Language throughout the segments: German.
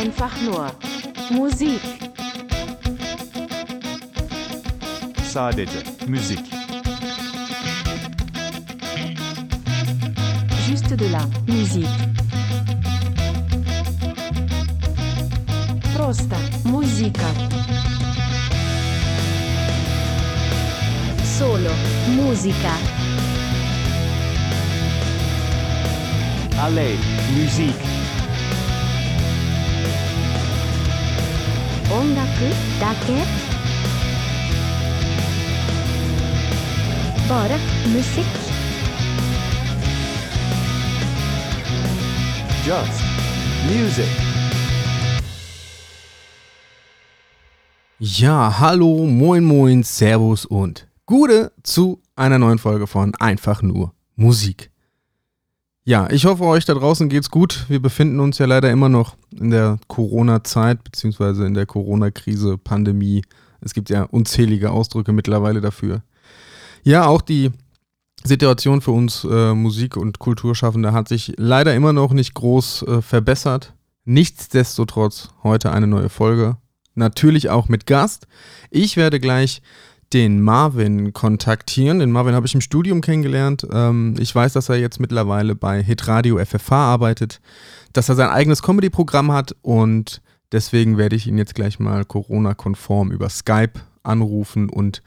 Einfach nur Musik. Sadece müzik. Juste de la musique. Просто музыка. Solo musica. Alleen muziek. 音楽だけ Bara musik. Just music. Ja, hallo, moin, moin, servus und Gude zu einer neuen Folge von Einfach nur Musik. Ja, ich hoffe, euch da draußen geht's gut. Wir befinden uns ja leider immer noch in der Corona-Zeit, beziehungsweise in der Corona-Krise, Pandemie. Es gibt ja unzählige Ausdrücke mittlerweile dafür. Ja, auch die Situation für uns äh, Musik- und Kulturschaffende hat sich leider immer noch nicht groß äh, verbessert. Nichtsdestotrotz heute eine neue Folge. Natürlich auch mit Gast. Ich werde gleich den Marvin kontaktieren. Den Marvin habe ich im Studium kennengelernt. Ähm, ich weiß, dass er jetzt mittlerweile bei Hitradio FFH arbeitet, dass er sein eigenes Comedy-Programm hat und deswegen werde ich ihn jetzt gleich mal Corona-konform über Skype anrufen und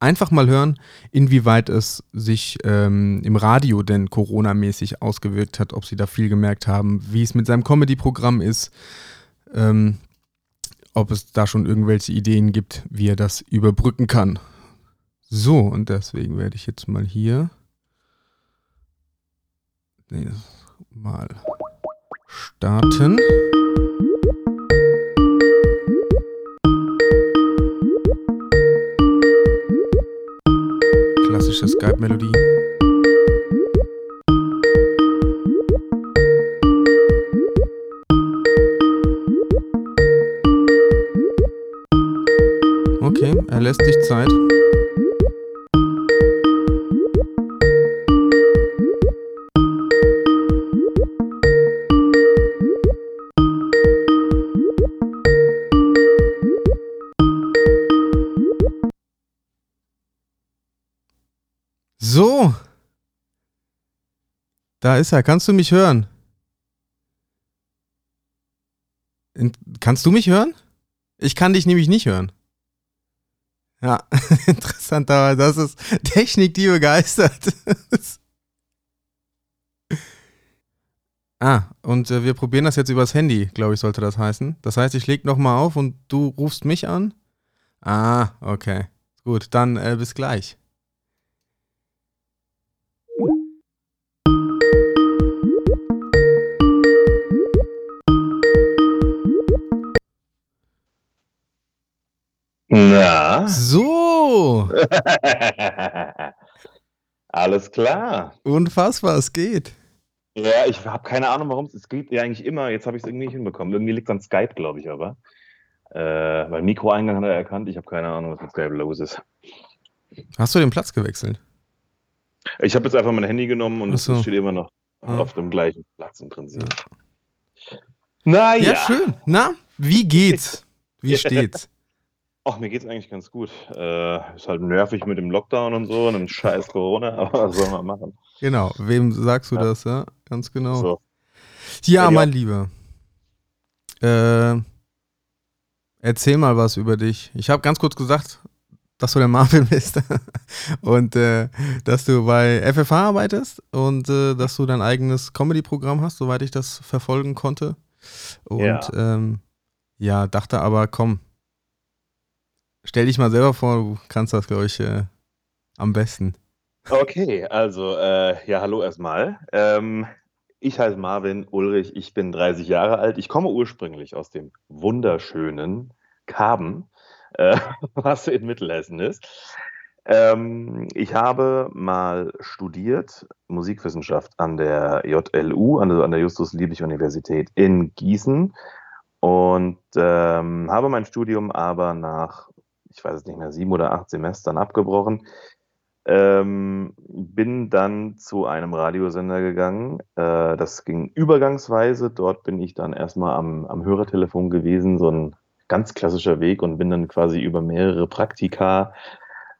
einfach mal hören, inwieweit es sich ähm, im Radio denn Corona-mäßig ausgewirkt hat, ob sie da viel gemerkt haben, wie es mit seinem Comedy-Programm ist. Ähm, ob es da schon irgendwelche Ideen gibt, wie er das überbrücken kann. So, und deswegen werde ich jetzt mal hier mal starten. Klassische Skype-Melodie. Okay, er lässt sich Zeit. So. Da ist er. Kannst du mich hören? Kannst du mich hören? Ich kann dich nämlich nicht hören. Ja, interessant, aber das ist Technik, die begeistert. ah, und äh, wir probieren das jetzt übers Handy, glaube ich, sollte das heißen. Das heißt, ich leg nochmal auf und du rufst mich an? Ah, okay. Gut, dann äh, bis gleich. Na? So, Alles klar. unfassbar, es geht. Ja, ich habe keine Ahnung, warum es es geht ja eigentlich immer. Jetzt habe ich es irgendwie nicht hinbekommen. Irgendwie liegt es an Skype, glaube ich, aber. Äh, weil Mikroeingang hat er erkannt. Ich habe keine Ahnung, was mit Skype los ist. Hast du den Platz gewechselt? Ich habe jetzt einfach mein Handy genommen und es so. steht immer noch Ah. auf dem gleichen Platz im Prinzip. Naja. Ja, schön. Na, wie geht's? Wie Ja. steht's? Ach, mir geht's eigentlich ganz gut. Äh, ist halt nervig mit dem Lockdown und so und dem scheiß Corona, aber was soll man machen? Genau, wem sagst du Ja. das, ja? Ganz genau. So. Ja, Ja, mein Lieber. Äh, erzähl mal was über dich. Ich habe ganz kurz gesagt, dass du der Marvin bist und äh, dass du bei FFH arbeitest und äh, dass du dein eigenes Comedy-Programm hast, soweit ich das verfolgen konnte. Und Ja. ähm, ja, dachte aber, komm, stell dich mal selber vor, du kannst das, glaube ich, äh, am besten. Okay, also, äh, ja, hallo erstmal. Ähm, ich heiße Marvin Ulrich, ich bin 30 Jahre alt. Ich komme ursprünglich aus dem wunderschönen Karben, äh, was in Mittelhessen ist. Ähm, ich habe mal studiert Musikwissenschaft an der JLU, also an der Justus-Liebig-Universität in Gießen und ähm, habe mein Studium aber nach, ich weiß es nicht mehr, sieben oder acht Semestern abgebrochen Ähm, bin dann zu einem Radiosender gegangen. Äh, das ging übergangsweise. Dort bin ich dann erstmal am, am Hörertelefon gewesen, so ein ganz klassischer Weg und bin dann quasi über mehrere Praktika,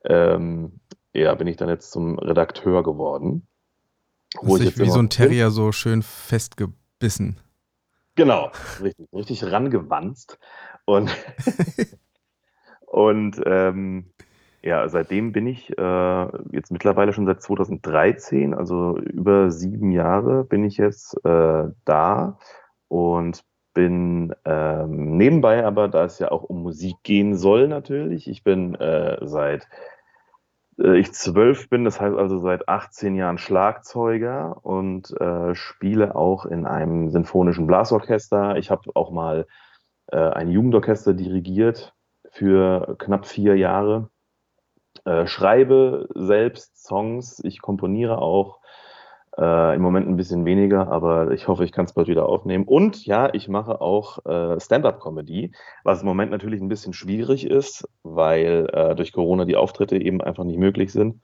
ähm, ja, bin ich dann jetzt zum Redakteur geworden. Wo ich wie so ein noch bin. Terrier so schön festgebissen. Genau, richtig, richtig rangewanzt. Und, und ähm, ja, seitdem bin ich äh, jetzt mittlerweile schon seit 2013, also über sieben Jahre bin ich jetzt äh, da und bin ähm, nebenbei aber, da es ja auch um Musik gehen soll natürlich, ich bin äh, seit äh, ich zwölf bin, das heißt also seit 18 Jahren Schlagzeuger und äh, spiele auch in einem sinfonischen Blasorchester. Ich habe auch mal äh, ein Jugendorchester dirigiert für knapp vier Jahre. Äh, schreibe selbst Songs, ich komponiere auch. Äh, Im Moment ein bisschen weniger, aber ich hoffe, ich kann es bald wieder aufnehmen. Und ja, ich mache auch äh, Stand-up-Comedy, was im Moment natürlich ein bisschen schwierig ist, weil äh, durch Corona die Auftritte eben einfach nicht möglich sind.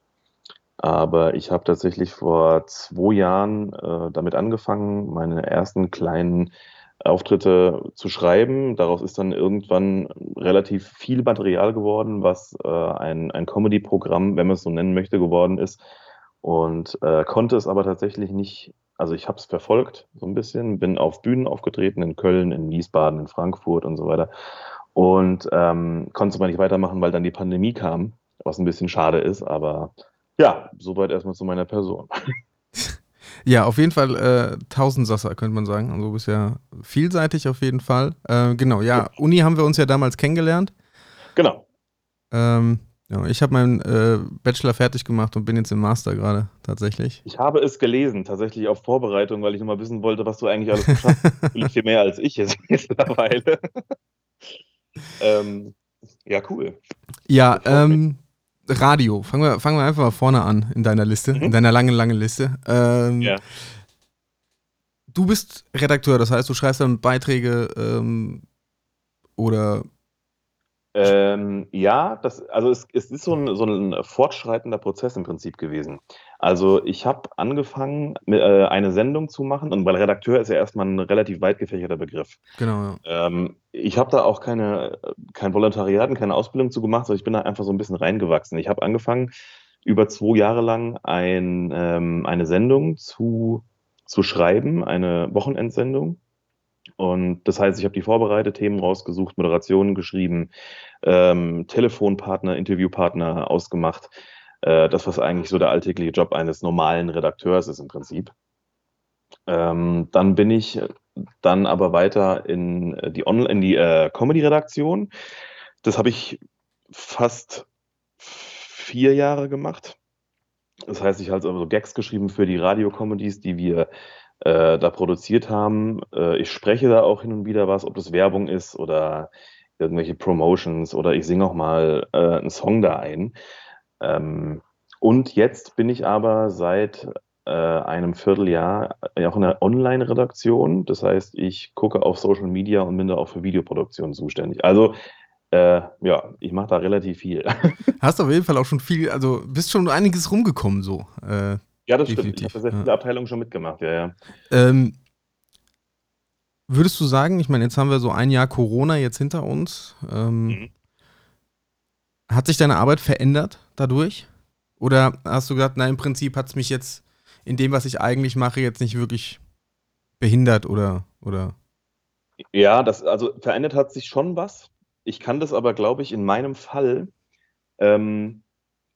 Aber ich habe tatsächlich vor zwei Jahren äh, damit angefangen, meine ersten kleinen Auftritte zu schreiben. Daraus ist dann irgendwann relativ viel Material geworden, was äh, ein, ein Comedy-Programm, wenn man es so nennen möchte, geworden ist. Und äh, konnte es aber tatsächlich nicht, also ich habe es verfolgt so ein bisschen, bin auf Bühnen aufgetreten in Köln, in Wiesbaden, in Frankfurt und so weiter. Und ähm, konnte es aber nicht weitermachen, weil dann die Pandemie kam, was ein bisschen schade ist, aber ja, soweit erstmal zu meiner Person. Ja, auf jeden Fall äh, Tausendsasser, könnte man sagen. Also du bist ja vielseitig auf jeden Fall. Äh, genau, ja, Uni haben wir uns ja damals kennengelernt. Genau. Ähm, ja, ich habe meinen äh, Bachelor fertig gemacht und bin jetzt im Master gerade tatsächlich. Ich habe es gelesen, tatsächlich auf Vorbereitung, weil ich noch mal wissen wollte, was du eigentlich alles geschafft hast. Viel mehr als ich jetzt mittlerweile. ähm, ja, cool. Ja, ähm, Radio. Fangen wir, fangen wir einfach mal vorne an in deiner Liste, Mhm. in deiner langen, langen Liste. Ähm, Ja. Du bist Redakteur, das heißt, du schreibst dann Beiträge ähm, oder Ähm, ja, das, also es, es ist so ein, so ein fortschreitender Prozess im Prinzip gewesen. Also ich habe angefangen, äh, eine Sendung zu machen, und weil Redakteur ist ja erstmal ein relativ weit gefächerter Begriff. genau, ja. Ähm, ich habe da auch keine, kein Volontariat und keine Ausbildung zu gemacht, sondern ich bin da einfach so ein bisschen reingewachsen. Ich habe angefangen, über zwei Jahre lang ein, ähm, eine Sendung zu, zu schreiben, eine Wochenendsendung. Und das heißt, ich habe die vorbereitet, Themen rausgesucht, Moderationen geschrieben, ähm, Telefonpartner, Interviewpartner ausgemacht. Äh, das, was eigentlich so der alltägliche Job eines normalen Redakteurs ist im Prinzip. Ähm, dann bin ich dann aber weiter in die, die äh, Comedy-Redaktion. Das habe ich fast vier Jahre gemacht. Das heißt, ich habe also so Gags geschrieben für die Radio-Comedies, die wir äh, da produziert haben. Äh, ich spreche da auch hin und wieder was, ob das Werbung ist oder irgendwelche Promotions oder ich singe auch mal äh, einen Song da ein. Ähm, und jetzt bin ich aber seit äh, einem Vierteljahr auch in der Online-Redaktion. Das heißt, ich gucke auf Social Media und bin da auch für Videoproduktion zuständig. Also äh, ja, ich mache da relativ viel. Hast auf jeden Fall auch schon viel, also bist schon einiges rumgekommen so. Äh, ja, das stimmt. Ich Definitiv, habe sehr ja. viele Abteilungen schon mitgemacht, ja, ja. ähm, würdest du sagen, ich meine, jetzt haben wir so ein Jahr Corona jetzt hinter uns. Ähm, Mhm. Hat sich deine Arbeit verändert dadurch? Oder hast du gesagt, nein, im Prinzip hat es mich jetzt in dem, was ich eigentlich mache, jetzt nicht wirklich behindert oder, oder Ja, das, also verändert hat sich schon was. Ich kann das aber, glaube ich, in meinem Fall, ähm,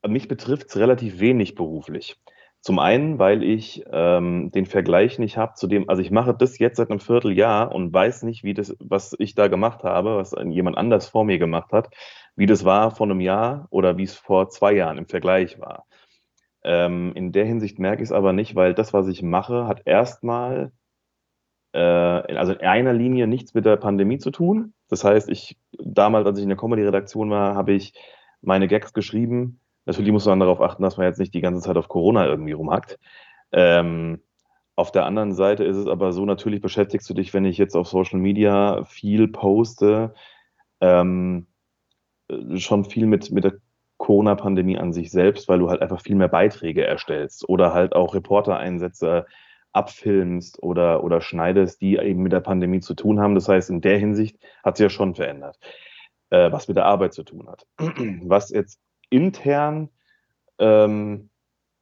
mich betrifft es relativ wenig beruflich. Zum einen, weil ich ähm, den Vergleich nicht habe zu dem, also ich mache das jetzt seit einem Vierteljahr und weiß nicht, wie das, was ich da gemacht habe, was jemand anders vor mir gemacht hat, wie das war vor einem Jahr oder wie es vor zwei Jahren im Vergleich war. Ähm, in der Hinsicht merke ich es aber nicht, weil das, was ich mache, hat erstmal äh, also in einer Linie nichts mit der Pandemie zu tun. Das heißt, ich damals, als ich in der Comedy-Redaktion war, habe ich meine Gags geschrieben. Natürlich muss man darauf achten, dass man jetzt nicht die ganze Zeit auf Corona irgendwie rumhackt. Ähm, auf der anderen Seite ist es aber so, natürlich beschäftigst du dich, wenn ich jetzt auf Social Media viel poste, ähm, äh, schon viel mit, mit der Corona-Pandemie an sich selbst, weil du halt einfach viel mehr Beiträge erstellst oder halt auch Reporter-Einsätze abfilmst oder, oder schneidest, die eben mit der Pandemie zu tun haben. Das heißt, in der Hinsicht hat sich ja schon verändert, äh, was mit der Arbeit zu tun hat. Was jetzt intern ähm,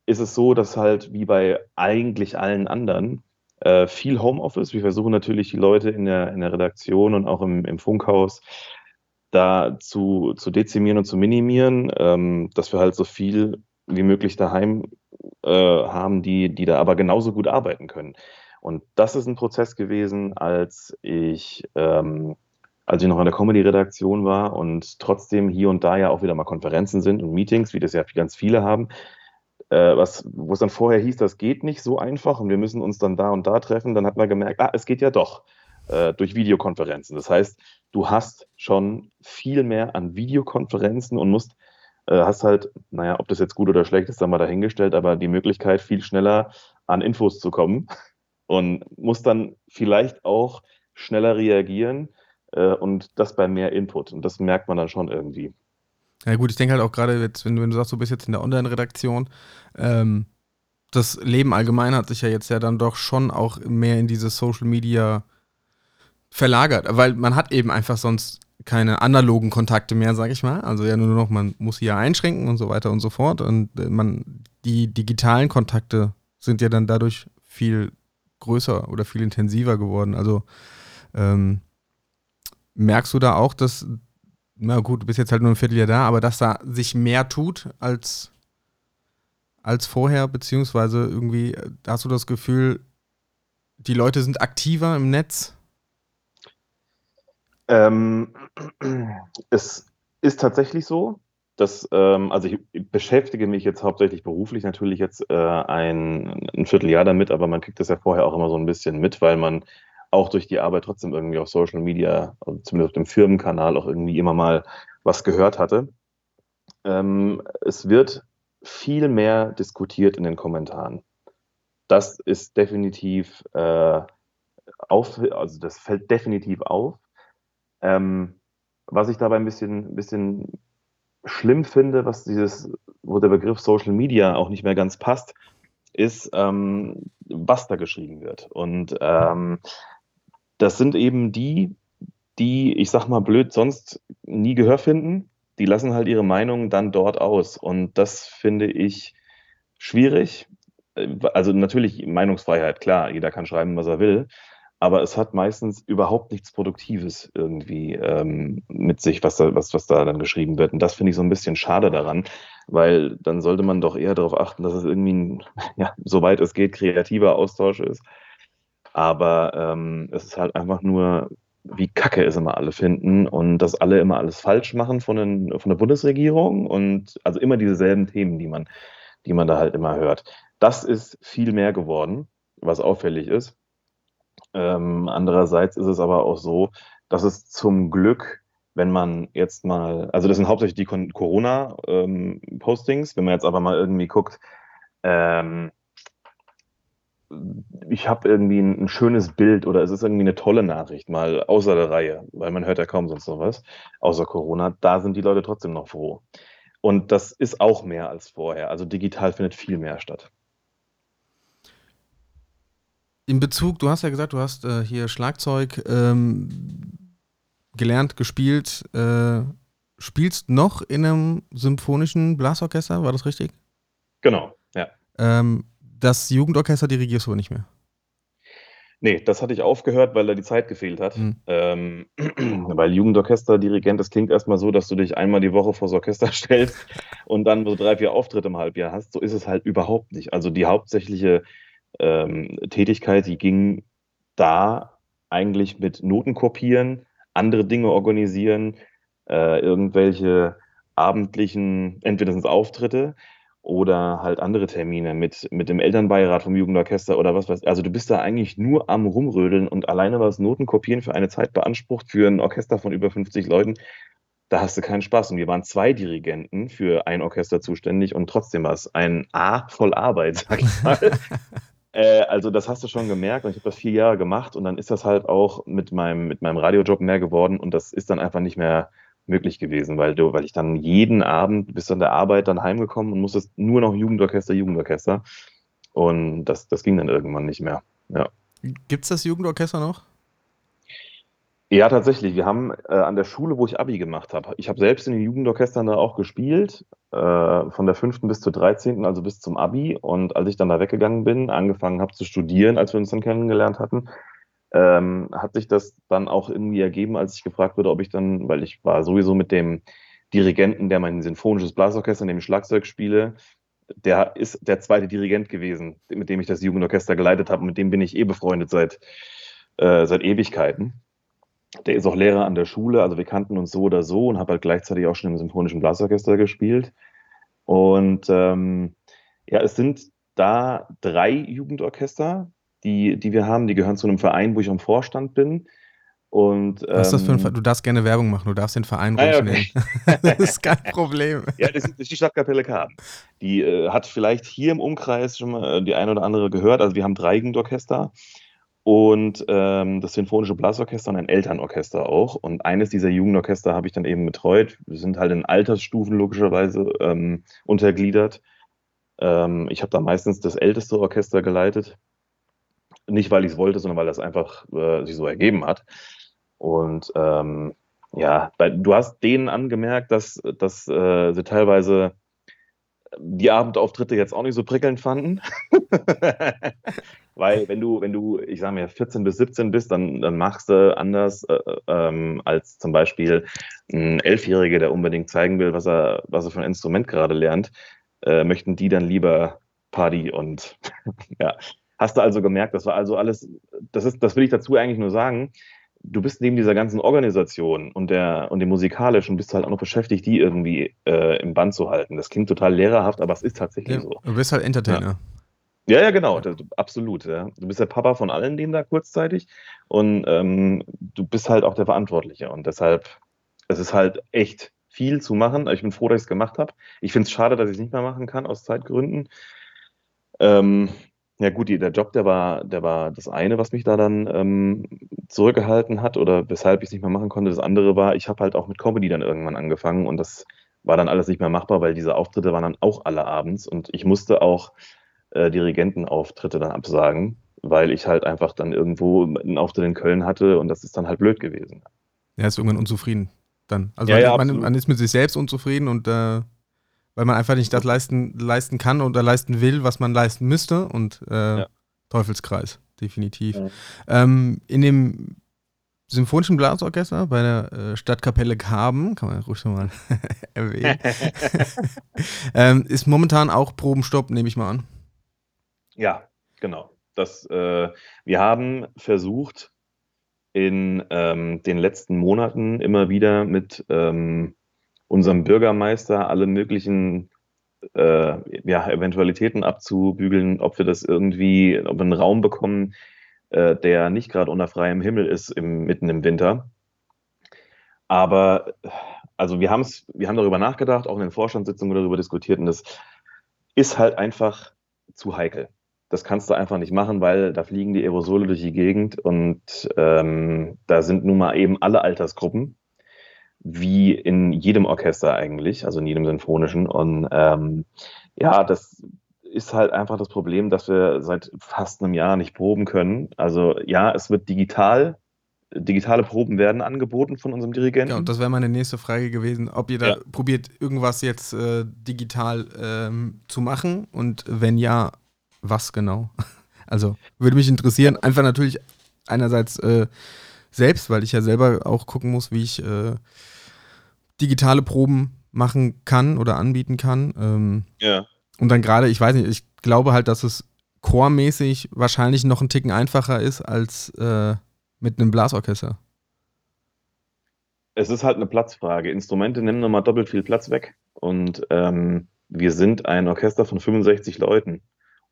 ist es so, dass halt wie bei eigentlich allen anderen äh, viel Homeoffice. Wir versuchen natürlich die Leute in der, in der Redaktion und auch im, im Funkhaus da zu, zu dezimieren und zu minimieren, ähm, dass wir halt so viel wie möglich daheim äh, haben, die, die da aber genauso gut arbeiten können. Und das ist ein Prozess gewesen, als ich, ähm, als ich noch in der Comedy-Redaktion war und trotzdem hier und da ja auch wieder mal Konferenzen sind und Meetings, wie das ja ganz viele haben, äh, was, wo es dann vorher hieß, das geht nicht so einfach und wir müssen uns dann da und da treffen, dann hat man gemerkt, ah, es geht ja doch äh, durch Videokonferenzen. Das heißt, du hast schon viel mehr an Videokonferenzen und musst, äh, hast halt, naja, ob das jetzt gut oder schlecht ist, dann mal dahingestellt, aber die Möglichkeit, viel schneller an Infos zu kommen und musst dann vielleicht auch schneller reagieren äh, und das bei mehr Input. Und das merkt man dann schon irgendwie. Ja gut, ich denke halt auch gerade jetzt, wenn du, wenn du sagst, du bist jetzt in der Online-Redaktion, ähm, das Leben allgemein hat sich ja jetzt ja dann doch schon auch mehr in diese Social Media verlagert, weil man hat eben einfach sonst keine analogen Kontakte mehr, sag ich mal. Also ja nur noch, man muss ja einschränken und so weiter und so fort. Und äh, man, die digitalen Kontakte sind ja dann dadurch viel größer oder viel intensiver geworden. Also ähm, merkst du da auch, dass, na gut, du bist jetzt halt nur ein Vierteljahr da, aber dass da sich mehr tut als, als vorher, beziehungsweise irgendwie äh, hast du das Gefühl, die Leute sind aktiver im Netz? Ähm, es ist tatsächlich so, dass, ähm, also ich beschäftige mich jetzt hauptsächlich beruflich natürlich jetzt äh, ein, ein Vierteljahr damit, aber man kriegt das ja vorher auch immer so ein bisschen mit, weil man auch durch die Arbeit trotzdem irgendwie auf Social Media, also zumindest auf dem Firmenkanal, auch irgendwie immer mal was gehört hatte. Ähm, es wird viel mehr diskutiert in den Kommentaren. Das ist definitiv äh, auf, also das fällt definitiv auf. Ähm, was ich dabei ein bisschen, bisschen schlimm finde, was dieses, wo der Begriff Social Media auch nicht mehr ganz passt, ist, ähm, was da geschrieben wird. Und ähm, das sind eben die, die, ich sag mal blöd, sonst nie Gehör finden. Die lassen halt ihre Meinung dann dort aus. Und das finde ich schwierig. Äh, also natürlich Meinungsfreiheit, klar, jeder kann schreiben, was er will aber es hat meistens überhaupt nichts Produktives irgendwie ähm, mit sich, was da, was, was da dann geschrieben wird. Und das finde ich so ein bisschen schade daran, weil dann sollte man doch eher darauf achten, dass es irgendwie, ein, ja, soweit es geht, kreativer Austausch ist. Aber ähm, es ist halt einfach nur, wie kacke es immer alle finden und dass alle immer alles falsch machen von, den, von der Bundesregierung und also immer dieselben Themen, die man, die man da halt immer hört. Das ist viel mehr geworden, was auffällig ist. Ähm, andererseits ist es aber auch so, dass es zum Glück, wenn man jetzt mal, also das sind hauptsächlich die Corona-Postings, ähm, wenn man jetzt aber mal irgendwie guckt, ähm, ich habe irgendwie ein, ein, schönes Bild oder es ist irgendwie eine tolle Nachricht, mal außer der Reihe, weil man hört ja kaum sonst noch was, außer Corona, da sind die Leute trotzdem noch froh. Und das ist auch mehr als vorher. Also digital findet viel mehr statt. In Bezug, du hast ja gesagt, du hast äh, hier Schlagzeug ähm, gelernt, gespielt. Äh, spielst noch in einem symphonischen Blasorchester, war das richtig? Genau, ja. Ähm, das Jugendorchester dirigierst du nicht mehr? Nee, das hatte ich aufgehört, weil da die Zeit gefehlt hat. Mhm. Ähm, weil Jugendorchester-Dirigent, das klingt erstmal so, dass du dich einmal die Woche vor das Orchester stellst und dann so drei, vier Auftritte im Halbjahr hast. So ist es halt überhaupt nicht. Also die hauptsächliche ähm, Tätigkeit, die ging da eigentlich mit Noten kopieren, andere Dinge organisieren, äh, irgendwelche abendlichen, entweder sind es Auftritte oder halt andere Termine mit, mit dem Elternbeirat vom Jugendorchester oder was weiß Also du bist da eigentlich nur am Rumrödeln und alleine was Noten kopieren für eine Zeit beansprucht für ein Orchester von über 50 Leuten, da hast du keinen Spaß. Und wir waren zwei Dirigenten für ein Orchester zuständig und trotzdem war es ein A voll Arbeit, sag ich mal. Äh, also das hast du schon gemerkt und ich habe das vier Jahre gemacht und dann ist das halt auch mit meinem, mit meinem Radiojob mehr geworden und das ist dann einfach nicht mehr, möglich gewesen, weil, du, weil ich dann jeden Abend bis an der Arbeit dann heimgekommen und musste nur noch Jugendorchester, Jugendorchester. Und das, das ging dann irgendwann nicht mehr. Ja. Gibt es das Jugendorchester noch? Ja, tatsächlich. Wir haben äh, an der Schule, wo ich Abi gemacht habe, ich habe selbst in den Jugendorchestern da auch gespielt, äh, von der fünften bis zur 13., also bis zum Abi. Und als ich dann da weggegangen bin, angefangen habe zu studieren, als wir uns dann kennengelernt hatten, ähm, hat sich das dann auch irgendwie ergeben, als ich gefragt wurde, ob ich dann, weil ich war sowieso mit dem Dirigenten, der mein sinfonisches Blasorchester, in dem ich Schlagzeug spiele, der ist der zweite Dirigent gewesen, mit dem ich das Jugendorchester geleitet habe. Mit dem bin ich eh befreundet seit, äh, seit Ewigkeiten. Der ist auch Lehrer an der Schule, also wir kannten uns so oder so und habe halt gleichzeitig auch schon im Symphonischen Blasorchester gespielt. Und ähm, ja, es sind da drei Jugendorchester, die, die wir haben. Die gehören zu einem Verein, wo ich am Vorstand bin. Und, ähm, Was ist das für ein Verein? Du darfst gerne Werbung machen, du darfst den Verein Ah, ruhig nennen. das ist kein Problem. Ja, das ist, die Stadtkapelle Karten. Die äh, hat vielleicht hier im Umkreis schon mal äh, die eine oder andere gehört. Also wir haben drei Jugendorchester und ähm, das Sinfonische Blasorchester und ein Elternorchester auch. Und eines dieser Jugendorchester habe ich dann eben betreut. Wir sind halt in Altersstufen logischerweise ähm, untergliedert. Ähm, ich habe da meistens das älteste Orchester geleitet. Nicht, weil ich es wollte, sondern weil das einfach äh, sich so ergeben hat. Und ähm, ja, bei, du hast denen angemerkt, dass, dass äh, sie teilweise die Abendauftritte jetzt auch nicht so prickelnd fanden. Weil wenn du, wenn du, ich sage mal, 14 bis 17 bist, dann, dann machst du anders äh, ähm, als zum Beispiel ein Elfjähriger, der unbedingt zeigen will, was er, was er für ein Instrument gerade lernt, äh, möchten die dann lieber Party und ja. Hast du also gemerkt, das war also alles, das ist, das will ich dazu eigentlich nur sagen, du bist neben dieser ganzen Organisation und der und dem musikalischen bist du halt auch noch beschäftigt, die irgendwie äh, im Band zu halten. Das klingt total lehrerhaft, aber es ist tatsächlich Ja, so. du bist halt Entertainer. Ja, ja, genau, das, absolut. Ja. Du bist der Papa von allen denen da kurzzeitig und ähm, du bist halt auch der Verantwortliche und deshalb, es ist halt echt viel zu machen. Ich bin froh, dass ich es gemacht habe. Ich finde es schade, dass ich es nicht mehr machen kann aus Zeitgründen. Ähm, ja gut, die, der Job, der war, der war das eine, was mich da dann ähm, zurückgehalten hat oder weshalb ich es nicht mehr machen konnte. Das andere war, ich habe halt auch mit Comedy dann irgendwann angefangen und das war dann alles nicht mehr machbar, weil diese Auftritte waren dann auch alle abends und ich musste auch äh, Dirigentenauftritte dann absagen, weil ich halt einfach dann irgendwo einen Auftritt in Köln hatte und das ist dann halt blöd gewesen. Er ist irgendwann unzufrieden dann. Also Ja, man, ja, man, man ist mit sich selbst unzufrieden und äh, weil man einfach nicht das leisten, leisten kann oder leisten will, was man leisten müsste und äh, Ja. Teufelskreis, definitiv. Ja. Ähm, in dem Symphonischen Blasorchester bei der äh, Stadtkapelle Karben, kann man ruhig schon mal erwähnen, ähm, ist momentan auch Probenstopp, nehme ich mal an. Ja, genau. Das, äh, wir haben versucht, in ähm, den letzten Monaten immer wieder mit ähm, unserem Bürgermeister alle möglichen äh, ja, Eventualitäten abzubügeln, ob wir das irgendwie, ob wir einen Raum bekommen, äh, der nicht gerade unter freiem Himmel ist im, mitten im Winter. Aber also wir haben es, wir haben darüber nachgedacht, auch in den Vorstandssitzungen darüber diskutiert und das ist halt einfach zu heikel. Das kannst du einfach nicht machen, weil da fliegen die Aerosole durch die Gegend und ähm, da sind nun mal eben alle Altersgruppen, wie in jedem Orchester eigentlich, also in jedem Sinfonischen. Und ähm, ja, das ist halt einfach das Problem, dass wir seit fast einem Jahr nicht proben können. Also ja, es wird digital, digitale Proben werden angeboten von unserem Dirigenten. Ja, und das wäre meine nächste Frage gewesen, ob ihr da Ja. probiert, irgendwas jetzt äh, digital ähm, zu machen und wenn ja, was genau? Also würde mich interessieren, einfach natürlich einerseits äh, selbst, weil ich ja selber auch gucken muss, wie ich äh, digitale Proben machen kann oder anbieten kann. Ähm, ja. und dann gerade, ich weiß nicht, ich glaube halt, dass es chormäßig wahrscheinlich noch ein Ticken einfacher ist als äh, mit einem Blasorchester. Es ist halt eine Platzfrage. Instrumente nehmen nochmal doppelt viel Platz weg. Und ähm, wir sind ein Orchester von 65 Leuten.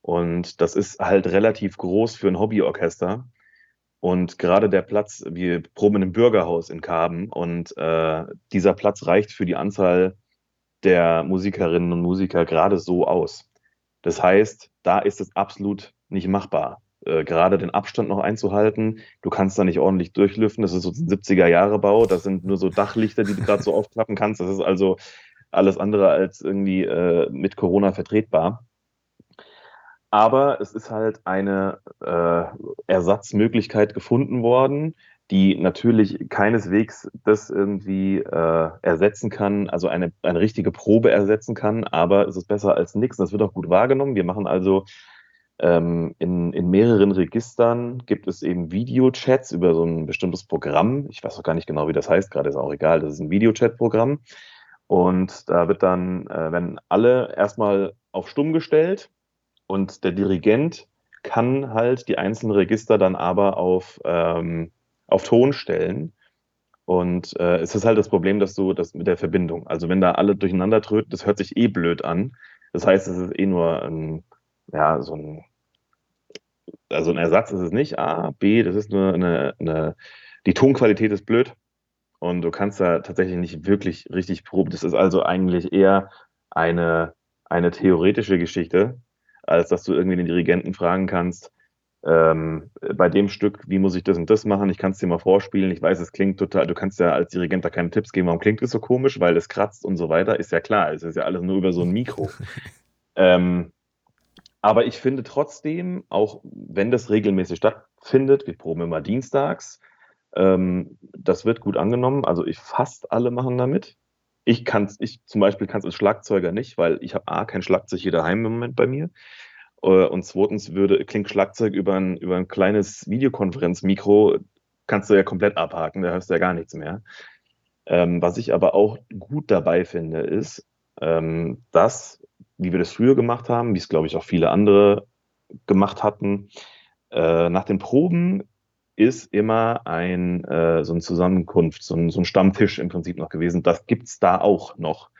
Und das ist halt relativ groß für ein Hobbyorchester. Und gerade der Platz, wir proben einem Bürgerhaus in Karben und äh, dieser Platz reicht für die Anzahl der Musikerinnen und Musiker gerade so aus. Das heißt, da ist es absolut nicht machbar. äh, gerade den Abstand noch einzuhalten. Du kannst da nicht ordentlich durchlüften. Das ist so ein 70er-Jahre-Bau. Das sind nur so Dachlichter, die du gerade so aufklappen kannst. Das ist also alles andere als irgendwie äh, mit Corona vertretbar. Aber es ist halt eine äh, Ersatzmöglichkeit gefunden worden, die natürlich keineswegs das irgendwie äh, ersetzen kann, also eine, eine richtige Probe ersetzen kann, aber es ist besser als nichts. Das wird auch gut wahrgenommen. Wir machen also ähm, in, in mehreren Registern gibt es eben Videochats über so ein bestimmtes Programm. Ich weiß auch gar nicht genau, wie das heißt, gerade ist auch egal. Das ist ein Videochat-Programm. Und da wird dann, äh, werden alle erstmal auf stumm gestellt und der Dirigent kann halt die einzelnen Register dann aber auf, ähm, auf Ton stellen. Und äh, es ist halt das Problem, dass du das mit der Verbindung, also wenn da alle durcheinander tröten, das hört sich eh blöd an. Das heißt, es ist eh nur ein, ja, so ein, also ein Ersatz ist es nicht. A, B, das ist nur eine, eine die Tonqualität ist blöd. Und du kannst da tatsächlich nicht wirklich richtig proben. Das ist also eigentlich eher eine, eine theoretische Geschichte, als dass du irgendwie den Dirigenten fragen kannst, ähm, bei dem Stück, wie muss ich das und das machen? Ich kann es dir mal vorspielen. Ich weiß, es klingt total, du kannst ja als Dirigent da keine Tipps geben, warum klingt es so komisch, weil es kratzt und so weiter. Ist ja klar, es ist ja alles nur über so ein Mikro. ähm, aber ich finde trotzdem, auch wenn das regelmäßig stattfindet, wir proben immer dienstags, ähm, das wird gut angenommen. Also ich fast alle machen damit. Ich kann ich zum Beispiel kann es als Schlagzeuger nicht, weil ich habe A, kein Schlagzeug hier daheim im Moment bei mir. Äh, und zweitens würde, klingt Schlagzeug über ein, über ein kleines Videokonferenzmikro, kannst du ja komplett abhaken, da hörst du ja gar nichts mehr. Ähm, was ich aber auch gut dabei finde, ist, ähm, dass, wie wir das früher gemacht haben, wie es glaube ich auch viele andere gemacht hatten, äh, nach den Proben ist immer ein, äh, so eine Zusammenkunft, so ein, so ein Stammtisch im Prinzip noch gewesen. Das gibt's da auch noch.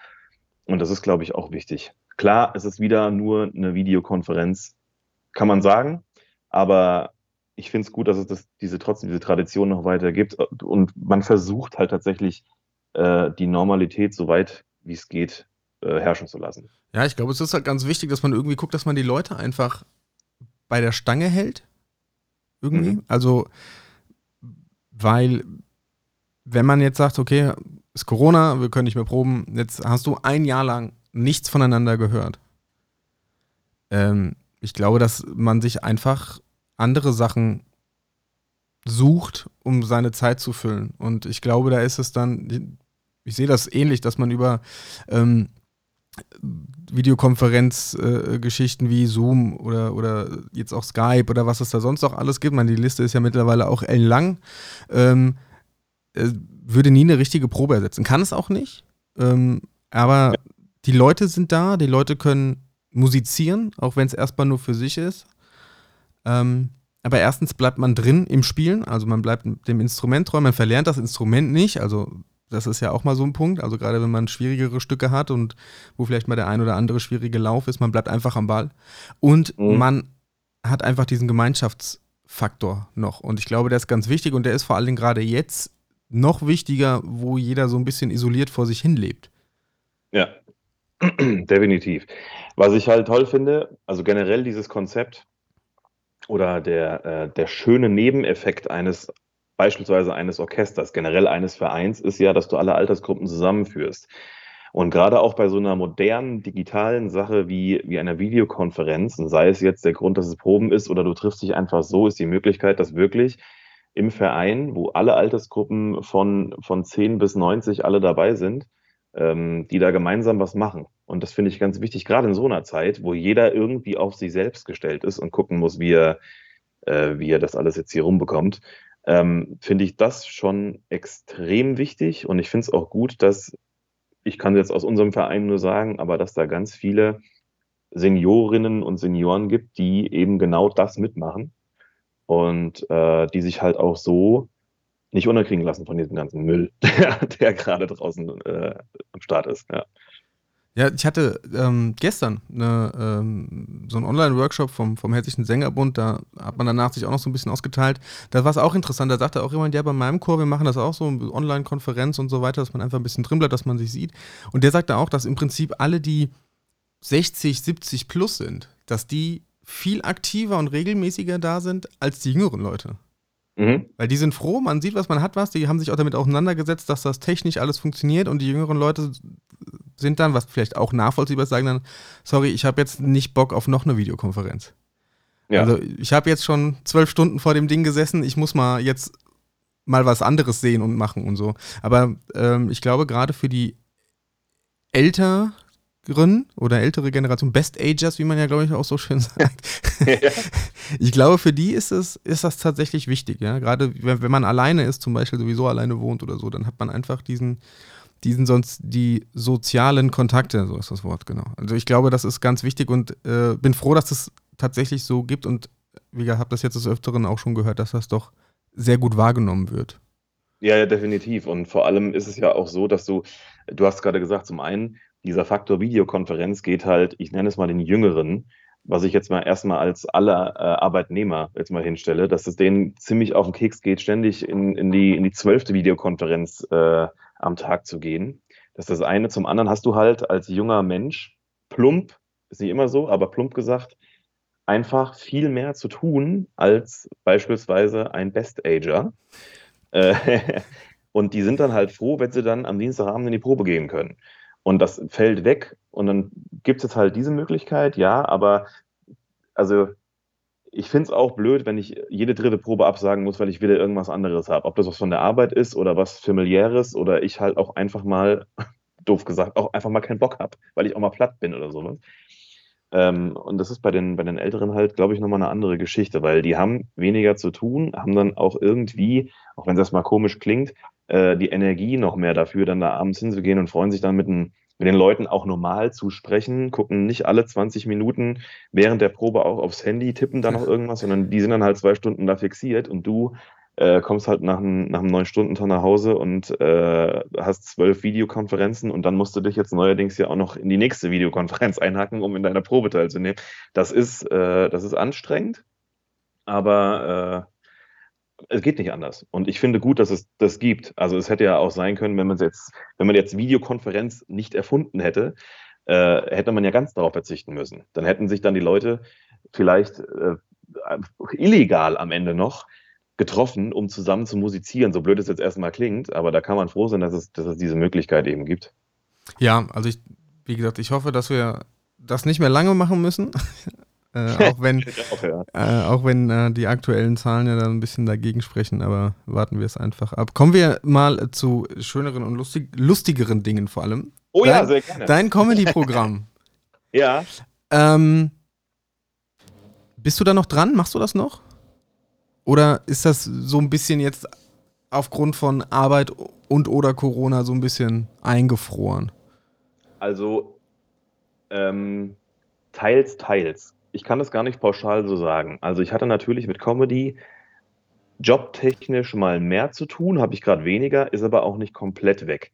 Und das ist, glaube ich, auch wichtig. Klar, es ist wieder nur eine Videokonferenz, kann man sagen, aber ich finde es gut, dass es das, diese trotzdem diese Tradition noch weiter gibt und man versucht halt tatsächlich äh, die Normalität so weit wie es geht äh, herrschen zu lassen. Ja, ich glaube, es ist halt ganz wichtig, dass man irgendwie guckt, dass man die Leute einfach bei der Stange hält irgendwie. Mhm. Also, weil, wenn man jetzt sagt, okay, ist Corona, wir können nicht mehr proben, jetzt hast du ein Jahr lang nichts voneinander gehört. Ähm, ich glaube, dass man sich einfach andere Sachen sucht, um seine Zeit zu füllen. Und ich glaube, da ist es dann, ich sehe das ähnlich, dass man über ähm, Videokonferenzgeschichten äh, wie Zoom oder, oder jetzt auch Skype oder was es da sonst noch alles gibt. Man, die Liste ist ja mittlerweile auch ellenlang. Ähm, äh, würde nie eine richtige Probe ersetzen. Kann es auch nicht. Ähm, aber die Leute sind da, die Leute können musizieren, auch wenn es erstmal nur für sich ist. Ähm, aber erstens bleibt man drin im Spielen, also man bleibt dem Instrument treu, man verlernt das Instrument nicht, also das ist ja auch mal so ein Punkt. Also gerade wenn man schwierigere Stücke hat und wo vielleicht mal der ein oder andere schwierige Lauf ist, man bleibt einfach am Ball. Und mhm. man hat einfach diesen Gemeinschaftsfaktor noch. Und ich glaube, der ist ganz wichtig und der ist vor allen Dingen gerade jetzt noch wichtiger, wo jeder so ein bisschen isoliert vor sich hin lebt. Ja, definitiv. Was ich halt toll finde, also generell dieses Konzept oder der, äh, der schöne Nebeneffekt eines beispielsweise eines Orchesters, generell eines Vereins, ist ja, dass du alle Altersgruppen zusammenführst. Und gerade auch bei so einer modernen digitalen Sache wie, wie einer Videokonferenz, sei es jetzt der Grund, dass es Proben ist oder du triffst dich einfach so, ist die Möglichkeit, dass wirklich im Verein, wo alle Altersgruppen von, von 10 bis 90 alle dabei sind, ähm, die da gemeinsam was machen. Und das finde ich ganz wichtig, gerade in so einer Zeit, wo jeder irgendwie auf sich selbst gestellt ist und gucken muss, wie er, äh, wie er das alles jetzt hier rumbekommt ähm, finde ich das schon extrem wichtig. Und ich finde es auch gut, dass, ich kann jetzt aus unserem Verein nur sagen, aber dass da ganz viele Seniorinnen und Senioren gibt, die eben genau das mitmachen und äh, die sich halt auch so nicht unterkriegen lassen von diesem ganzen Müll, der, der gerade draußen äh, am Start ist. Ja. Ja, ich hatte ähm, gestern eine, ähm, so einen Online-Workshop vom, vom Hessischen Sängerbund, da hat man danach sich auch noch so ein bisschen ausgeteilt. Da war es auch interessant, da sagte auch jemand, ja, bei meinem Chor, wir machen das auch so, Online-Konferenz und so weiter, dass man einfach ein bisschen drin bleibt, dass man sich sieht. Und der sagte auch, dass im Prinzip alle, die 60, 70 plus sind, dass die viel aktiver und regelmäßiger da sind als die jüngeren Leute. Mhm. Weil die sind froh, man sieht, was man hat, was. Die haben sich auch damit auseinandergesetzt, dass das technisch alles funktioniert und die jüngeren Leute sind dann, was vielleicht auch nachvollziehbar ist, sagen dann, sorry, ich habe jetzt nicht Bock auf noch eine Videokonferenz. Ja. Also ich habe jetzt schon zwölf Stunden vor dem Ding gesessen, ich muss mal jetzt mal was anderes sehen und machen und so. Aber ähm, ich glaube, gerade für die Älteren oder ältere Generation, Best Agers, wie man ja, glaube ich, auch so schön sagt, ich glaube, für die ist, es, ist das tatsächlich wichtig. Ja? Gerade wenn, wenn man alleine ist, zum Beispiel sowieso alleine wohnt oder so, dann hat man einfach diesen, diesen sonst die sozialen Kontakte, so ist das Wort, genau. Also ich glaube, das ist ganz wichtig und äh, bin froh, dass es tatsächlich so gibt und wie gesagt, habe das jetzt des Öfteren auch schon gehört, dass das doch sehr gut wahrgenommen wird. Ja, ja, definitiv. Und vor allem ist es ja auch so, dass du, du hast gerade gesagt, zum einen, dieser Faktor Videokonferenz geht halt, ich nenne es mal den Jüngeren, was ich jetzt mal erstmal als aller äh, Arbeitnehmer jetzt mal hinstelle, dass es denen ziemlich auf den Keks geht, ständig in, in die in die zwölfte Videokonferenz äh, am Tag zu gehen. Das ist das eine. Zum anderen hast du halt als junger Mensch plump, ist nicht immer so, aber plump gesagt, einfach viel mehr zu tun als beispielsweise ein Best-Ager. Äh, und die sind dann halt froh, wenn sie dann am Dienstagabend in die Probe gehen können. Und das fällt weg und dann gibt es jetzt halt diese Möglichkeit, ja, aber also ich finde es auch blöd, wenn ich jede dritte Probe absagen muss, weil ich wieder irgendwas anderes habe. Ob das was von der Arbeit ist oder was familiäres oder ich halt auch einfach mal, doof gesagt, auch einfach mal keinen Bock habe, weil ich auch mal platt bin oder sowas. Ähm, und das ist bei den, bei den Älteren halt, glaube ich, nochmal eine andere Geschichte, weil die haben weniger zu tun, haben dann auch irgendwie, auch wenn das mal komisch klingt, äh, die Energie noch mehr dafür, dann da abends hinzugehen und freuen sich dann mit, ein, mit den Leuten auch normal zu sprechen, gucken nicht alle 20 Minuten während der Probe auch aufs Handy, tippen da noch irgendwas, sondern die sind dann halt zwei Stunden da fixiert und du äh, kommst halt nach einem, nach einem neun Stunden Tag nach Hause und äh, hast zwölf Videokonferenzen und dann musst du dich jetzt neuerdings ja auch noch in die nächste Videokonferenz einhacken, um in deiner Probe teilzunehmen. Das ist, äh, das ist anstrengend, aber äh, es geht nicht anders. Und ich finde gut, dass es das gibt. Also es hätte ja auch sein können, wenn man jetzt, wenn man jetzt Videokonferenz nicht erfunden hätte, äh, hätte man ja ganz darauf verzichten müssen. Dann hätten sich dann die Leute vielleicht äh, illegal am Ende noch getroffen, um zusammen zu musizieren. So blöd es jetzt erstmal klingt, aber da kann man froh sein, dass es, dass es diese Möglichkeit eben gibt. Ja, also ich, wie gesagt, ich hoffe, dass wir das nicht mehr lange machen müssen. Äh, auch wenn, auch, ja. äh, auch wenn äh, die aktuellen Zahlen ja dann ein bisschen dagegen sprechen, aber warten wir es einfach ab. Kommen wir mal zu schöneren und lustig, lustigeren Dingen vor allem. Oh ja, Dein- sehr gerne. Dein Comedy-Programm. ja, ähm, bist du da noch dran? Machst du das noch? Oder ist das so ein bisschen jetzt aufgrund von Arbeit und oder Corona so ein bisschen eingefroren? also ähm, teils, teils. Ich kann das gar nicht pauschal so sagen. Also ich hatte natürlich mit Comedy jobtechnisch mal mehr zu tun, habe ich gerade weniger, ist aber auch nicht komplett weg.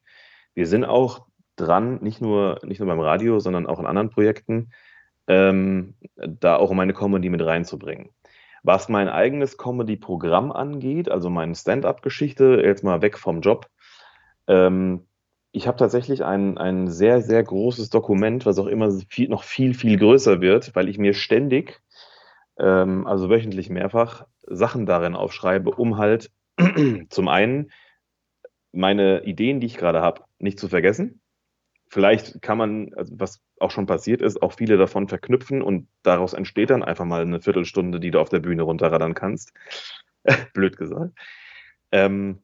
Wir sind auch dran, nicht nur, nicht nur beim Radio, sondern auch in anderen Projekten, ähm, da auch meine Comedy mit reinzubringen. Was mein eigenes Comedy-Programm angeht, also meine Stand-up-Geschichte, jetzt mal weg vom Job, ähm, ich habe tatsächlich ein, ein sehr, sehr großes Dokument, was auch immer viel, noch viel, viel größer wird, weil ich mir ständig, ähm, also wöchentlich mehrfach, Sachen darin aufschreibe, um halt zum einen meine Ideen, die ich gerade habe, nicht zu vergessen. Vielleicht kann man, also was auch schon passiert ist, auch viele davon verknüpfen und daraus entsteht dann einfach mal eine Viertelstunde, die du auf der Bühne runterraddern kannst. Blöd gesagt. Ähm,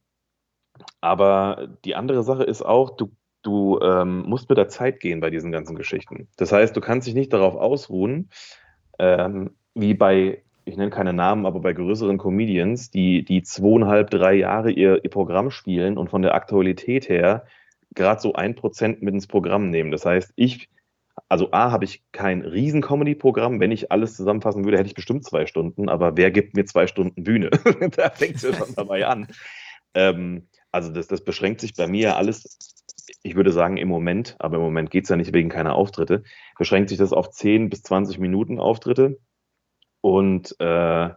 aber die andere Sache ist auch, du, du ähm, musst mit der Zeit gehen bei diesen ganzen Geschichten. Das heißt, du kannst dich nicht darauf ausruhen, ähm, wie bei, ich nenne keine Namen, aber bei größeren Comedians, die, die zweieinhalb, drei Jahre ihr, ihr Programm spielen und von der Aktualität her gerade so ein Prozent mit ins Programm nehmen. Das heißt, ich, also A, habe ich kein riesen Comedy-Programm. Wenn ich alles zusammenfassen würde, hätte ich bestimmt zwei Stunden, aber wer gibt mir zwei Stunden Bühne? da fängt es ja schon dabei an. Ähm, also das, das beschränkt sich bei mir alles, ich würde sagen im Moment, aber im Moment geht es ja nicht wegen keiner Auftritte, beschränkt sich das auf 10 bis 20 Minuten Auftritte. Und äh,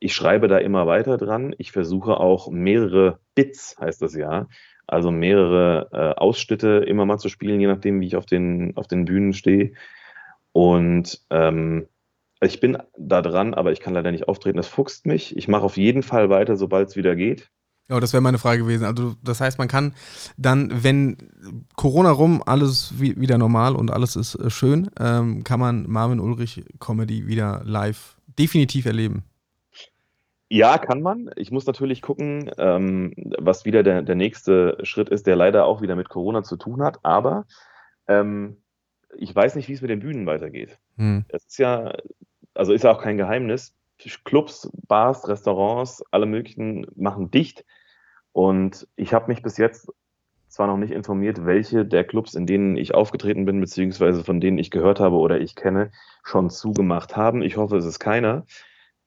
ich schreibe da immer weiter dran. Ich versuche auch mehrere Bits, heißt das ja, also mehrere äh, Ausschnitte immer mal zu spielen, je nachdem, wie ich auf den, auf den Bühnen stehe. Und ähm, Ich bin da dran, aber ich kann leider nicht auftreten. Das fuchst mich. Ich mache auf jeden Fall weiter, sobald es wieder geht. Ja, das wäre meine Frage gewesen. Also, das heißt, man kann dann, wenn Corona rum, alles wie, wieder normal und alles ist äh, schön, ähm, kann man Marvin Ulrich Comedy wieder live definitiv erleben. Ja, kann man. Ich muss natürlich gucken, ähm, was wieder der, der nächste Schritt ist, der leider auch wieder mit Corona zu tun hat. Aber ähm, ich weiß nicht, wie es mit den Bühnen weitergeht. Hm. Es ist ja, also ist ja auch kein Geheimnis. Clubs, Bars, Restaurants, alle möglichen machen dicht. Und ich habe mich bis jetzt zwar noch nicht informiert, welche der Clubs, in denen ich aufgetreten bin, beziehungsweise von denen ich gehört habe oder ich kenne, schon zugemacht haben. Ich hoffe, es ist keiner.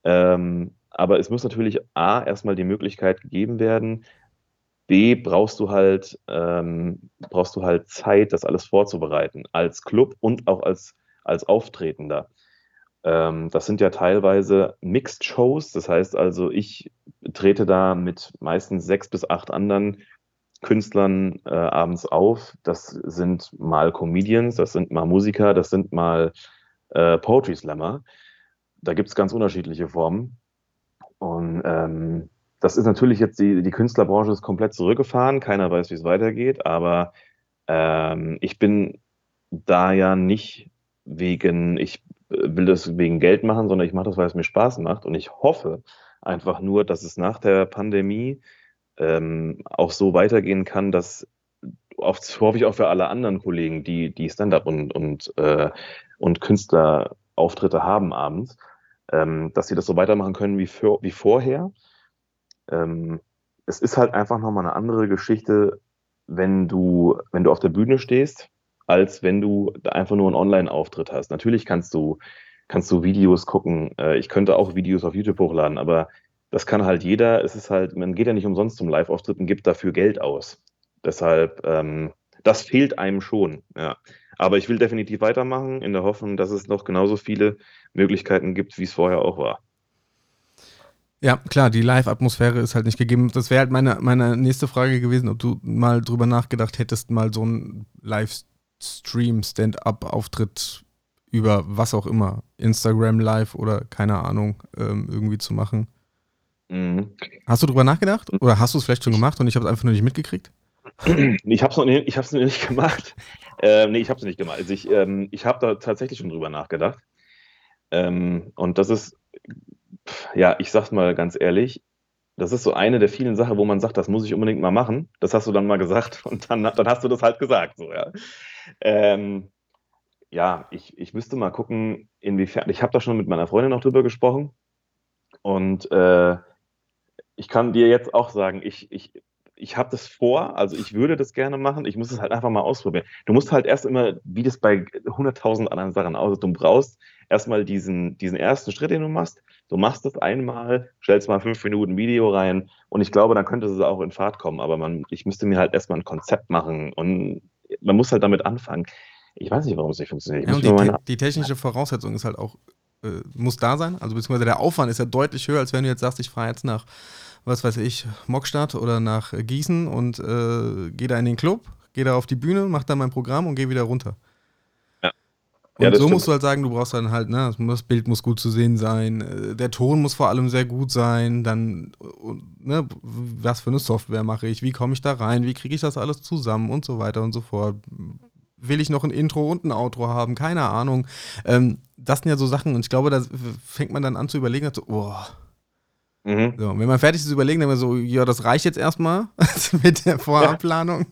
Ähm, aber es muss natürlich A, erstmal die Möglichkeit gegeben werden. B, brauchst du halt, ähm, brauchst du halt Zeit, das alles vorzubereiten, als Club und auch als, als Auftretender. Ähm, das sind ja teilweise Mixed Shows, das heißt also, ich trete da mit meistens sechs bis acht anderen Künstlern äh, abends auf. Das sind mal Comedians, das sind mal Musiker, das sind mal äh, Poetry Slammer. Da gibt es ganz unterschiedliche Formen. Und ähm, das ist natürlich jetzt, die, die Künstlerbranche ist komplett zurückgefahren, keiner weiß, wie es weitergeht, aber ähm, ich bin da ja nicht wegen, ich will das wegen Geld machen, sondern ich mache das, weil es mir Spaß macht und ich hoffe einfach nur, dass es nach der Pandemie ähm, auch so weitergehen kann, dass oft hoffe ich auch für alle anderen Kollegen, die, die Stand-up und, und, äh, und Künstlerauftritte haben abends, ähm, dass sie das so weitermachen können wie, für, wie vorher. Ähm, es ist halt einfach nochmal eine andere Geschichte, wenn du, wenn du auf der Bühne stehst, als wenn du einfach nur einen Online-Auftritt hast. Natürlich kannst du, kannst du Videos gucken. Äh, ich könnte auch Videos auf YouTube hochladen, aber das kann halt jeder. Es ist halt, man geht ja nicht umsonst zum Live-Auftritt und gibt dafür Geld aus. Deshalb, ähm, das fehlt einem schon, ja. Aber ich will definitiv weitermachen, in der Hoffnung, dass es noch genauso viele Möglichkeiten gibt, wie es vorher auch war. Ja, klar, die Live-Atmosphäre ist halt nicht gegeben. Das wäre halt meine, meine nächste Frage gewesen, ob du mal drüber nachgedacht hättest, mal so einen Livestream, Stand-up-Auftritt über was auch immer, Instagram Live oder keine Ahnung, ähm, irgendwie zu machen. Mhm. Hast du drüber nachgedacht? Oder hast du es vielleicht schon gemacht und ich habe es einfach nur nicht mitgekriegt? Ich habe es noch, nicht- ich hab's noch nicht gemacht. Ähm, nee, ich habe es nicht gemacht. Also ich, ähm, ich habe da tatsächlich schon drüber nachgedacht. Ähm, und das ist, ja, ich sag's mal ganz ehrlich, das ist so eine der vielen Sachen, wo man sagt, das muss ich unbedingt mal machen. Das hast du dann mal gesagt und dann, dann hast du das halt gesagt, so, ja. Ähm, ja, ich, ich müsste mal gucken, inwiefern. Ich habe da schon mit meiner Freundin noch drüber gesprochen. Und äh, ich kann dir jetzt auch sagen, ich, ich, ich habe das vor, also ich würde das gerne machen, ich muss es halt einfach mal ausprobieren. Du musst halt erst immer, wie das bei 100.000 anderen Sachen aussieht, du brauchst erstmal diesen, diesen ersten Schritt, den du machst. Du machst das einmal, stellst mal fünf Minuten Video rein und ich glaube, dann könnte es auch in Fahrt kommen. Aber man, ich müsste mir halt erstmal ein Konzept machen und man muss halt damit anfangen. Ich weiß nicht, warum es nicht funktioniert. Ja, die, te- die technische Voraussetzung ist halt auch, äh, muss da sein. Also beziehungsweise der Aufwand ist ja deutlich höher, als wenn du jetzt sagst, ich fahre jetzt nach, was weiß ich, Mockstadt oder nach Gießen und äh, gehe da in den Club, gehe da auf die Bühne, mach da mein Programm und gehe wieder runter. Ja. Und Ja, so stimmt. musst du halt sagen, du brauchst dann halt, ne, das- Bild muss gut zu sehen sein, äh, der Ton muss vor allem sehr gut sein, dann, und, ne, was für eine Software mache ich, wie komme ich da rein, wie kriege ich das alles zusammen und so weiter und so fort. Will ich noch ein Intro und ein Outro haben? Keine Ahnung. Ähm, das sind ja so Sachen und ich glaube, da fängt man dann an zu überlegen, so, oh. Mhm. so, wenn man fertig ist, zu überlegen, dann so, ja, das reicht jetzt erstmal mit der Vorabplanung.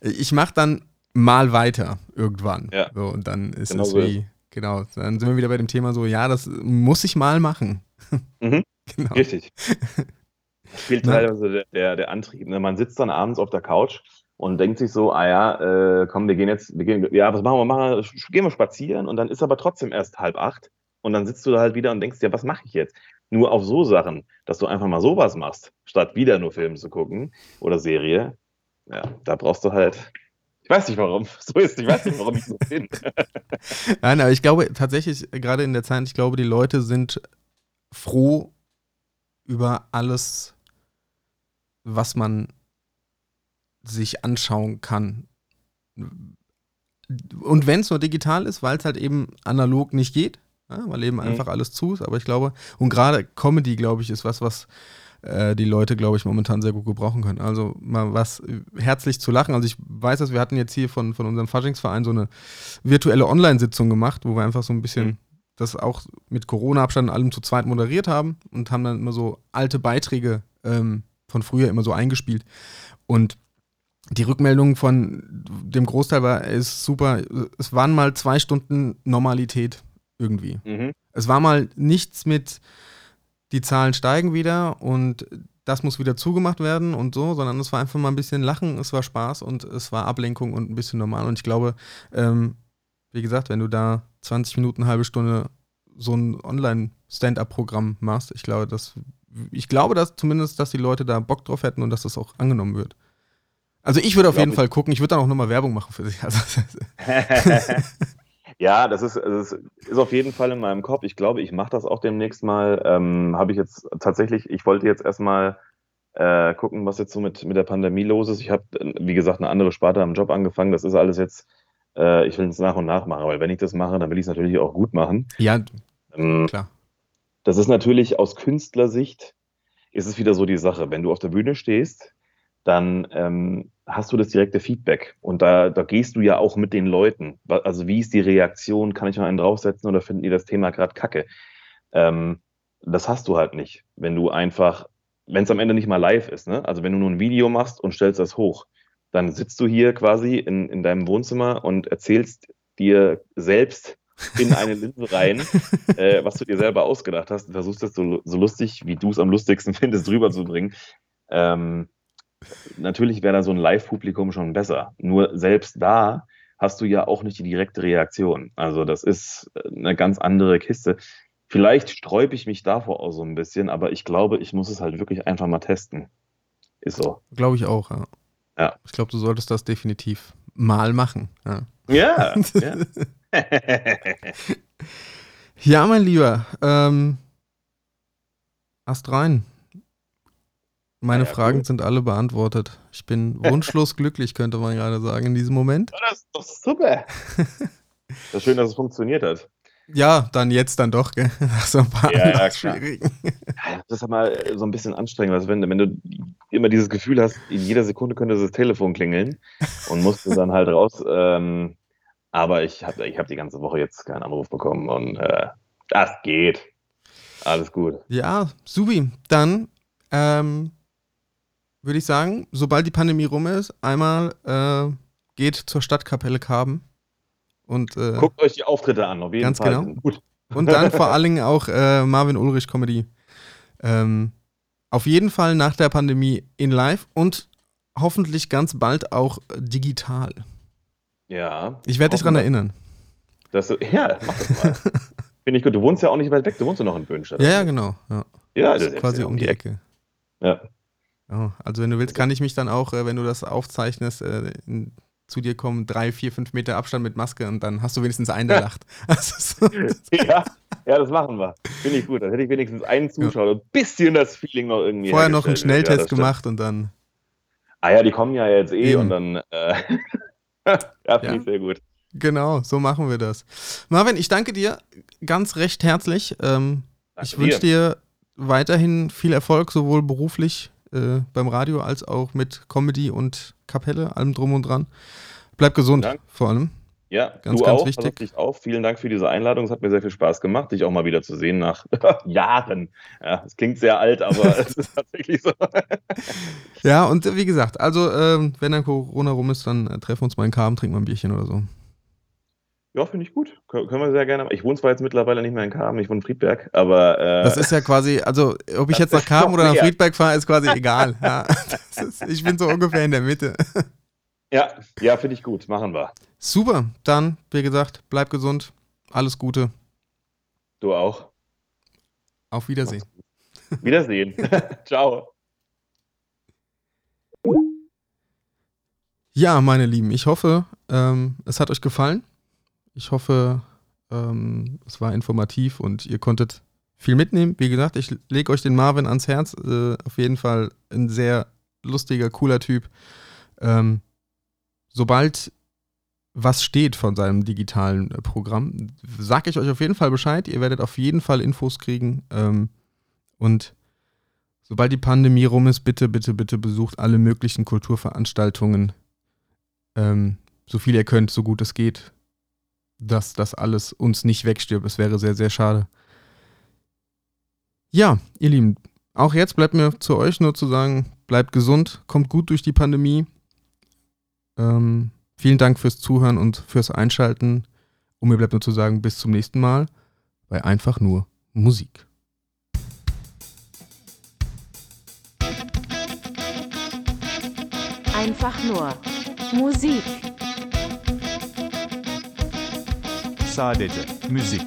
Ich mache dann mal weiter irgendwann. Ja. So, und dann ist Genau es so ist wie, genau, dann sind wir wieder bei dem Thema so, ja, das muss ich mal machen. Mhm. genau. Richtig. Das fehlt teilweise der, der, der Antrieb. Ne? Man sitzt dann abends auf der Couch und denkt sich so, ah ja, äh, komm, wir gehen jetzt, wir gehen, ja, was machen wir? Machen wir, gehen wir spazieren und dann ist aber trotzdem erst halb acht und dann sitzt du da halt wieder und denkst dir, was mache ich jetzt? Nur auf so Sachen, dass du einfach mal sowas machst, statt wieder nur Film zu gucken oder Serie, ja, da brauchst du halt, weiß nicht warum, so ist, ich weiß nicht, warum ich so bin. Nein, aber ich glaube tatsächlich, gerade in der Zeit, ich glaube, die Leute sind froh über alles, was man sich anschauen kann. Und wenn es nur digital ist, weil es halt eben analog nicht geht, Ja, weil eben Mhm. einfach alles zu ist. Aber ich glaube, und gerade Comedy, glaube ich, ist was, was äh, die Leute, glaube ich, momentan sehr gut gebrauchen können. Also mal was äh, herzlich zu lachen. Also ich weiß, dass wir hatten jetzt hier von, von unserem Faschingsverein so eine virtuelle Online-Sitzung gemacht, wo wir einfach so ein bisschen Mhm. das auch mit Corona-Abstand und allem zu zweit moderiert haben und haben dann immer so alte Beiträge ähm, von früher immer so eingespielt. Und die Rückmeldung von dem Großteil war, ist super. Es waren mal zwei Stunden Normalität irgendwie. Mhm. Es war mal nichts mit, die Zahlen steigen wieder und das muss wieder zugemacht werden und so, sondern es war einfach mal ein bisschen Lachen, es war Spaß und es war Ablenkung und ein bisschen normal. Und ich glaube, ähm, wie gesagt, wenn du da 20 Minuten, halbe Stunde so ein Online-Stand-up-Programm machst, ich glaube, dass ich glaube, dass zumindest, dass die Leute da Bock drauf hätten und dass das auch angenommen wird. Also ich würde auf jeden. Fall gucken, ich würde dann auch nochmal Werbung machen für sich. Also, ja, das ist, das ist auf jeden Fall in meinem Kopf. Ich glaube, ich mache das auch demnächst mal. Ähm, Habe ich jetzt tatsächlich, ich wollte jetzt erstmal äh, gucken, was jetzt so mit, mit der Pandemie los ist. Ich habe, wie gesagt, eine andere Sparte am Job angefangen. Das ist alles jetzt, äh, ich will es nach und nach machen, weil wenn ich das mache, dann will ich es natürlich auch gut machen. ja, Ähm, klar. das ist natürlich aus Künstlersicht, ist es wieder so die Sache. Wenn du auf der Bühne stehst, dann ähm, hast du das direkte Feedback. Und da, da gehst du ja auch mit den Leuten. Also wie ist die Reaktion? Kann ich noch einen draufsetzen oder finden die das Thema gerade kacke? Ähm, das hast du halt nicht, wenn du einfach, wenn es am Ende nicht mal live ist. Ne? Also wenn du nur ein Video machst und stellst das hoch, dann sitzt du hier quasi in, in deinem Wohnzimmer und erzählst dir selbst in eine Linse rein, äh, was du dir selber ausgedacht hast und versuchst das so, so lustig, wie du es am lustigsten findest, rüberzubringen. Ähm, natürlich wäre da so ein Live-Publikum schon besser. Nur selbst da hast du ja auch nicht die direkte Reaktion. Also das ist eine ganz andere Kiste. Vielleicht sträube ich mich davor auch so ein bisschen, aber ich glaube, ich muss es halt wirklich einfach mal testen. Ist so. Glaube ich auch, ja. Ja. Ich glaube, du solltest das definitiv mal machen. Ja, Ja, ja. ja mein Lieber. Ähm, Ast rein. Meine ja, Fragen cool. sind alle beantwortet. Ich bin wunschlos glücklich, könnte man gerade sagen, in diesem Moment. das ist doch super. Das ist schön, dass es funktioniert hat. Ja, dann jetzt dann doch, gell? Nach so ein paar Ja, ja, schwierigen. Ja, Das ist aber so ein bisschen anstrengend, also wenn, wenn du immer dieses Gefühl hast, in jeder Sekunde könnte das Telefon klingeln und musst du dann halt raus. Ähm, aber ich habe ich hab die ganze Woche jetzt keinen Anruf bekommen und äh, das geht. Alles gut. Ja, Subi, dann ähm, würde ich sagen, sobald die Pandemie rum ist, einmal äh, geht zur Stadtkapelle Karben. Und, äh, Guckt euch die Auftritte an, auf jeden Ganz Fall. genau. Gut. und dann vor allen Dingen auch äh, Marvin Ulrich Comedy. Ähm, auf jeden Fall nach der Pandemie in live und hoffentlich ganz bald auch digital. Ja. Ich werde dich dran erinnern. Das, ja, mach das mal. Finde ich gut. Du wohnst ja auch nicht weit weg, du wohnst ja noch in Böhnstadt. Ja, ja, genau. Ja. Ja, Das das ist quasi um die Ecke. Ja. Ja, also wenn du willst, kann ich mich dann auch, äh, wenn du das aufzeichnest, äh, in, zu dir kommen, drei, vier, fünf Meter Abstand mit Maske und dann hast du wenigstens einen, der lacht. Ja, ja, das machen wir. Finde ich gut. Dann hätte ich wenigstens einen Zuschauer und ein bisschen das Feeling noch irgendwie. vorher noch einen. Ja, das Schnelltest stimmt. gemacht und dann. Ah ja, die kommen ja jetzt eh Eben. und dann. Äh, ja, finde Ja. ich sehr gut. Genau, so machen wir das. Marvin, ich danke dir ganz recht herzlich. Ähm, ich wünsche dir weiterhin viel Erfolg, sowohl beruflich äh, beim Radio als auch mit Comedy und Kapelle, allem drum und dran. Bleib gesund, Dank. vor allem. Ja, Ganz, du ganz auch. wichtig. Dich auf. Vielen Dank für diese Einladung. Es hat mir sehr viel Spaß gemacht, dich auch mal wieder zu sehen nach Jahren. Ja, es klingt sehr alt, aber es ist tatsächlich so. Ja, und äh, wie gesagt, also ähm, wenn dann Corona rum ist, dann äh, treffen wir uns mal in Karm, trinken mal ein Bierchen oder so. Ja, finde ich gut. Kön können wir sehr gerne. Ich wohne zwar jetzt mittlerweile nicht mehr in Kamen, ich wohne in Friedberg, aber äh, Das ist ja quasi, also ob ich jetzt nach Karm oder nach. Friedberg fahre, ist quasi egal. Ja, ist, ich bin so ungefähr in der Mitte. ja, ja, finde ich gut. Machen wir. Super, dann, wie gesagt, bleib gesund, alles Gute, Du auch. auf Wiedersehen. Wiedersehen. Ciao. Ja, meine Lieben, ich hoffe, ähm, es hat euch gefallen. Ich hoffe, ähm, es war informativ und ihr konntet viel mitnehmen. Wie gesagt, ich lege euch den Marvin ans Herz. Äh, auf jeden Fall ein sehr lustiger, cooler Typ. Ähm, sobald was steht von seinem digitalen äh, Programm, sage ich euch auf jeden Fall Bescheid. Ihr werdet auf jeden Fall Infos kriegen. Ähm, und sobald die Pandemie rum ist, bitte, bitte, bitte besucht alle möglichen Kulturveranstaltungen. Ähm, so viel ihr könnt, so gut es geht. Dass das alles uns nicht wegstirbt. Es wäre sehr, sehr schade. Ja, ihr Lieben, auch jetzt bleibt mir zu euch nur zu sagen, bleibt gesund, kommt gut durch die Pandemie. Ähm, vielen Dank fürs Zuhören und fürs Einschalten. Und mir bleibt nur zu sagen, bis zum nächsten Mal bei Einfach nur Musik. Einfach nur Musik. sadece müzik.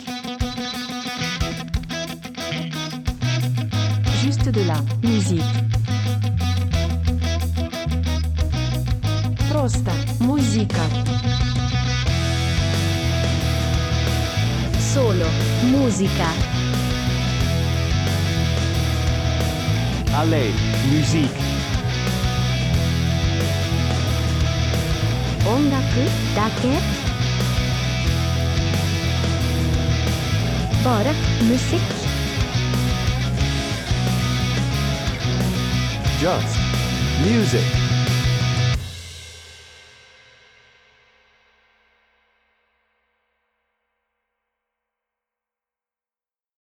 Juste de la musique. Prosta musica. Solo musica. A lei, musique. 音楽だけ bare musikk. Just music.